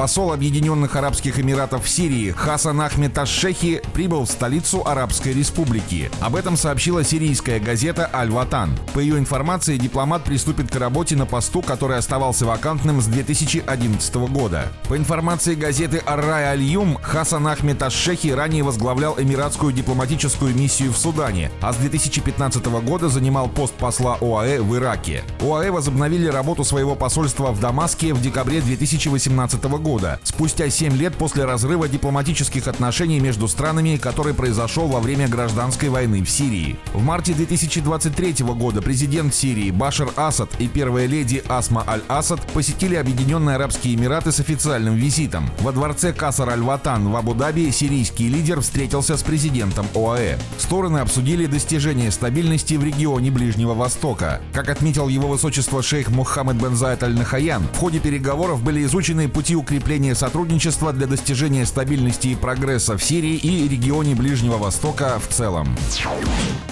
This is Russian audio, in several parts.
Посол Объединенных Арабских Эмиратов в Сирии Хасан Ахмед Аш-Шехи прибыл в столицу Арабской Республики. Об этом сообщила сирийская газета «Аль-Ватан». По ее информации, дипломат приступит к работе на посту, который оставался вакантным с 2011 года. По информации газеты «Ар-Рай Аль-Юм», Хасан Ахмед Аш-Шехи ранее возглавлял эмиратскую дипломатическую миссию в Судане, а с 2015 года занимал пост посла ОАЭ в Ираке. ОАЭ возобновили работу своего посольства в Дамаске в декабре 2018 года года, спустя 7 лет после разрыва дипломатических отношений между странами, который произошел во время гражданской войны в Сирии. В марте 2023 года президент Сирии Башар Асад и первая леди Асма Аль-Асад посетили Объединенные Арабские Эмираты с официальным визитом. Во дворце Касар Аль-Ватан в Абу-Даби сирийский лидер встретился с президентом ОАЭ. Стороны обсудили достижение стабильности в регионе Ближнего Востока. Как отметил его высочество шейх Мухаммед бен Заид Аль-Нахаян, в ходе переговоров были изучены пути укрепление сотрудничества для достижения стабильности и прогресса в Сирии и регионе Ближнего Востока в целом.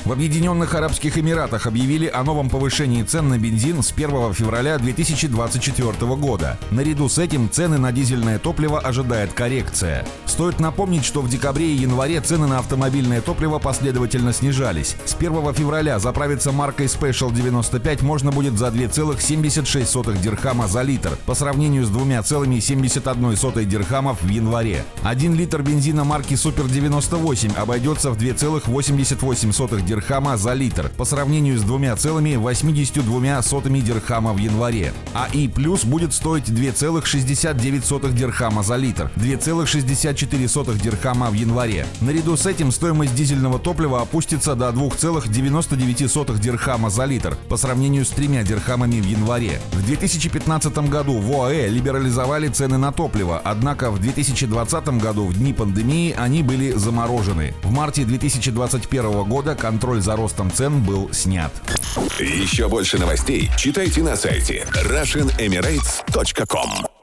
В Объединенных Арабских Эмиратах объявили о новом повышении цен на бензин с 1 февраля 2024 года. Наряду с этим цены на дизельное топливо ожидает коррекция. Стоит напомнить, что в декабре и январе цены на автомобильное топливо последовательно снижались. С 1 февраля заправиться маркой Special 95 можно будет за 2,76 дирхама за литр, по сравнению с 2,70 71 дирхамов в январе. Один литр бензина марки Супер 98 обойдется в 2,88 дирхама за литр по сравнению с 2,82 дирхама в январе. А И плюс будет стоить 2,69 дирхама за литр, 2,64 дирхама в январе. Наряду с этим стоимость дизельного топлива опустится до 2,99 дирхама за литр по сравнению с 3 дирхамами в январе. В 2015 году в ОАЭ либерализовали на топливо, однако в 2020 году, в дни пандемии, они были заморожены. В марте 2021 года контроль за ростом цен был снят. Еще больше новостей читайте на сайте RussianEmirates.com